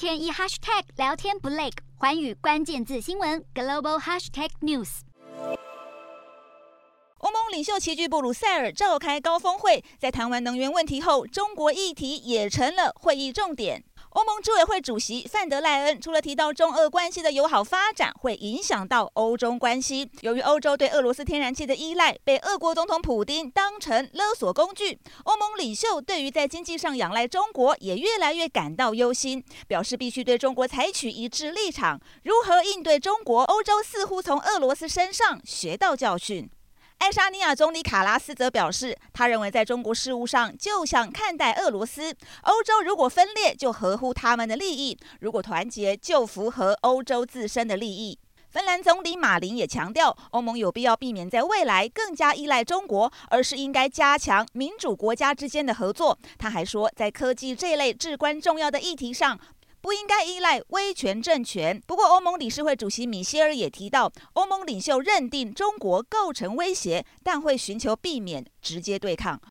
天一 hashtag 聊天不累，环宇关键字新闻 global hashtag news。欧盟领袖齐聚布鲁塞尔召开高峰会，在谈完能源问题后，中国议题也成了会议重点。欧盟执委会主席范德赖恩除了提到中俄关系的友好发展会影响到欧中关系，由于欧洲对俄罗斯天然气的依赖被俄国总统普丁当成勒索工具，欧盟领袖对于在经济上仰赖中国也越来越感到忧心，表示必须对中国采取一致立场。如何应对中国？欧洲似乎从俄罗斯身上学到教训。爱沙尼亚总理卡拉斯则表示，他认为在中国事务上就像看待俄罗斯，欧洲如果分裂就合乎他们的利益，如果团结就符合欧洲自身的利益。芬兰总理马林也强调，欧盟有必要避免在未来更加依赖中国，而是应该加强民主国家之间的合作。他还说，在科技这类至关重要的议题上，不应该依赖威权政权。不过，欧盟理事会主席米歇尔也提到，欧盟领袖认定中国构成威胁，但会寻求避免直接对抗。